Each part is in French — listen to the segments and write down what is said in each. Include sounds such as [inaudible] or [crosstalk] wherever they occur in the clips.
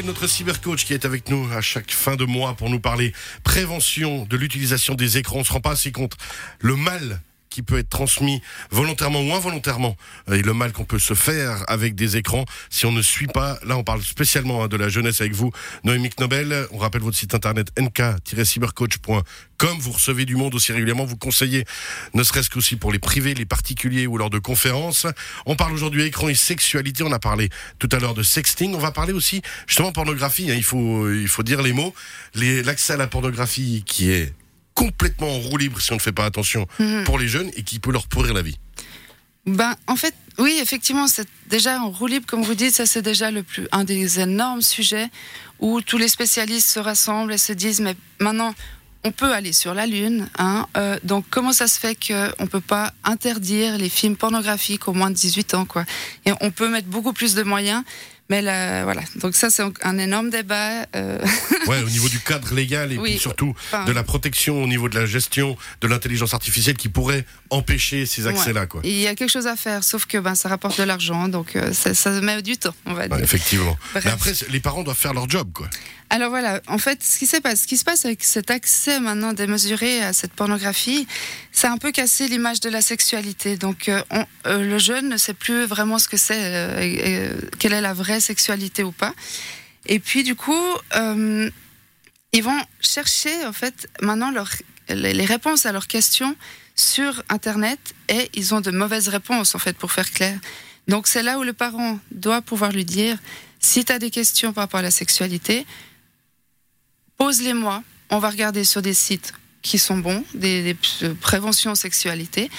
Notre cybercoach qui est avec nous à chaque fin de mois pour nous parler prévention de l'utilisation des écrans. On se rend pas assez compte le mal qui peut être transmis volontairement ou involontairement et le mal qu'on peut se faire avec des écrans si on ne suit pas. Là, on parle spécialement hein, de la jeunesse avec vous, Noémie Nobel. On rappelle votre site internet nk-cybercoach.com. Vous recevez du monde aussi régulièrement. Vous conseillez, ne serait-ce qu'aussi pour les privés, les particuliers ou lors de conférences. On parle aujourd'hui écran et sexualité. On a parlé tout à l'heure de sexting. On va parler aussi justement pornographie. hein. Il faut, il faut dire les mots. L'accès à la pornographie qui est complètement en roue libre si on ne fait pas attention Mhm. pour les jeunes et qui peut leur pourrir la vie. Ben, en fait, oui, effectivement, c'est déjà en roue libre, comme vous dites, ça c'est déjà le plus, un des énormes sujets où tous les spécialistes se rassemblent et se disent, mais maintenant, on peut aller sur la Lune, hein, euh, donc comment ça se fait qu'on ne peut pas interdire les films pornographiques aux moins de 18 ans, quoi? Et on peut mettre beaucoup plus de moyens, mais là, voilà, donc ça c'est un énorme débat. euh, Ouais, au niveau du cadre légal et [laughs] Oui. puis surtout enfin, de la protection au niveau de la gestion de l'intelligence artificielle qui pourrait empêcher ces accès-là, quoi. Il y a quelque chose à faire, sauf que ben, ça rapporte de l'argent, donc euh, ça, ça met du temps, on va dire. Ouais, effectivement. Bref. Mais après, les parents doivent faire leur job, quoi. Alors voilà, en fait, ce qui, se passe, ce qui se passe avec cet accès maintenant démesuré à cette pornographie, c'est un peu cassé l'image de la sexualité. Donc euh, on- euh, le jeune ne sait plus vraiment ce que c'est, quelle est la vraie sexualité ou pas. Et puis du coup, euh, ils vont chercher en fait maintenant les réponses à leurs questions sur Internet et ils ont de mauvaises réponses en fait pour faire clair. Donc c'est là où le parent doit pouvoir lui dire si tu as des questions par rapport à la sexualité, pose-les-moi. On va regarder sur des sites qui sont bons, des, des euh, préventions sexualité.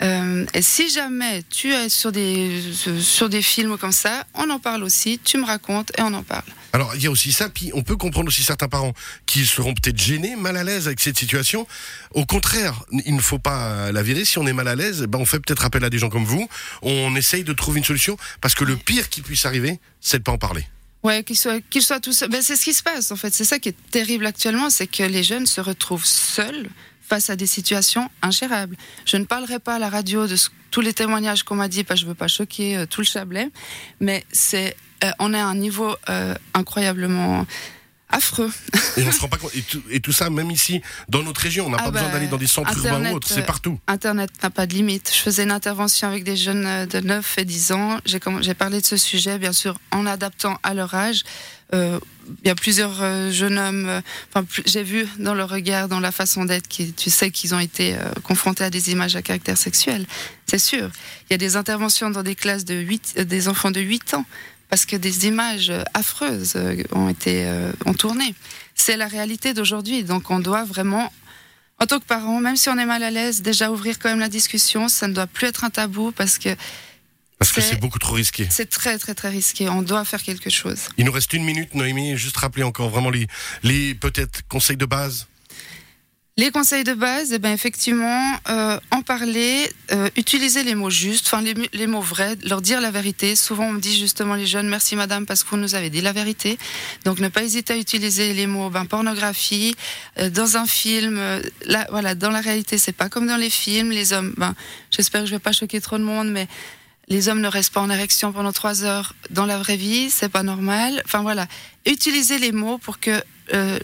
Euh, et si jamais tu es sur des, sur des films comme ça, on en parle aussi, tu me racontes et on en parle. Alors, il y a aussi ça, puis on peut comprendre aussi certains parents qui seront peut-être gênés, mal à l'aise avec cette situation. Au contraire, il ne faut pas la virer. Si on est mal à l'aise, ben on fait peut-être appel à des gens comme vous. On essaye de trouver une solution, parce que le pire qui puisse arriver, c'est de pas en parler. Ouais, qu'ils soient, qu'ils soient tous. Ben, c'est ce qui se passe en fait. C'est ça qui est terrible actuellement, c'est que les jeunes se retrouvent seuls face à des situations ingérables. Je ne parlerai pas à la radio de tous les témoignages qu'on m'a dit, parce que je veux pas choquer euh, tout le Chablais, mais c'est, euh, on est à un niveau euh, incroyablement affreux. Et on se rend pas compte. Et tout, et tout ça, même ici, dans notre région, on n'a Ah pas besoin bah, d'aller dans des centres urbains Internet, ou autres. C'est euh, partout. Internet n'a pas de limite. Je faisais une intervention avec des jeunes euh, de 9 et 10 ans. J'ai parlé de ce sujet, bien sûr, en adaptant à leur âge. Euh, Il y a plusieurs euh, jeunes hommes, euh, enfin, j'ai vu dans leur regard, dans la façon d'être, qui, tu sais qu'ils ont été confrontés à des images à caractère sexuel. C'est sûr. Il y a des interventions dans des classes de 8, euh, des enfants de 8 ans, parce que des images affreuses euh, ont été euh, ont tourné. C'est la réalité d'aujourd'hui. Donc on doit vraiment en tant que parent, même si on est mal à l'aise, déjà ouvrir quand même la discussion, ça ne doit plus être un tabou parce que Parce que c'est- c'est beaucoup trop risqué. c'est très très très risqué. On doit faire quelque chose. Il nous reste une minute, Noémie. Juste rappeler encore vraiment les, les peut-être conseils de base. Les conseils de base, eh ben effectivement, euh, en parler, euh, utiliser les mots justes, enfin les, mots vrais, leur dire la vérité. Souvent, on me dit justement les jeunes, merci madame parce que vous nous avez dit la vérité. Donc, ne pas hésiter à utiliser les mots ben, pornographie euh, dans un film. là, voilà, dans la réalité, c'est pas comme dans les films. Les hommes, ben, j'espère que je vais pas choquer trop de monde, mais les hommes ne restent pas en érection pendant trois heures dans la vraie vie, c'est pas normal. Enfin voilà, utilisez les mots pour que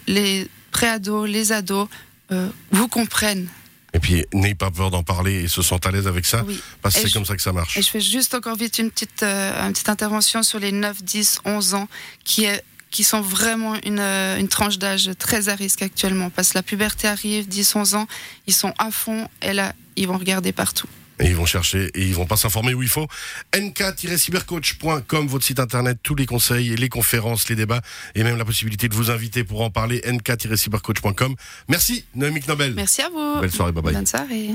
les préados, les ados euh, vous comprennent. Et puis, n'ayez pas peur d'en parler et se sentent à l'aise avec ça, Oui. parce que c'est comme ça que ça marche. Et je fais juste encore vite une petite, euh, une petite intervention sur les 9, 10, 11 ans qui est qui sont vraiment une, euh, une tranche d'âge très à risque actuellement. Parce que la puberté arrive, 10, 11 ans, ils sont à fond et là, ils vont regarder partout. Et ils vont chercher et ils vont pas s'informer où il faut. nk-cybercoach.com, votre site internet, tous les conseils, les conférences, les débats et même la possibilité de vous inviter pour en parler. nk-cybercoach.com. Merci, Noémie Nobel. Merci à vous. Belle soirée, bye bye. Bonne soirée.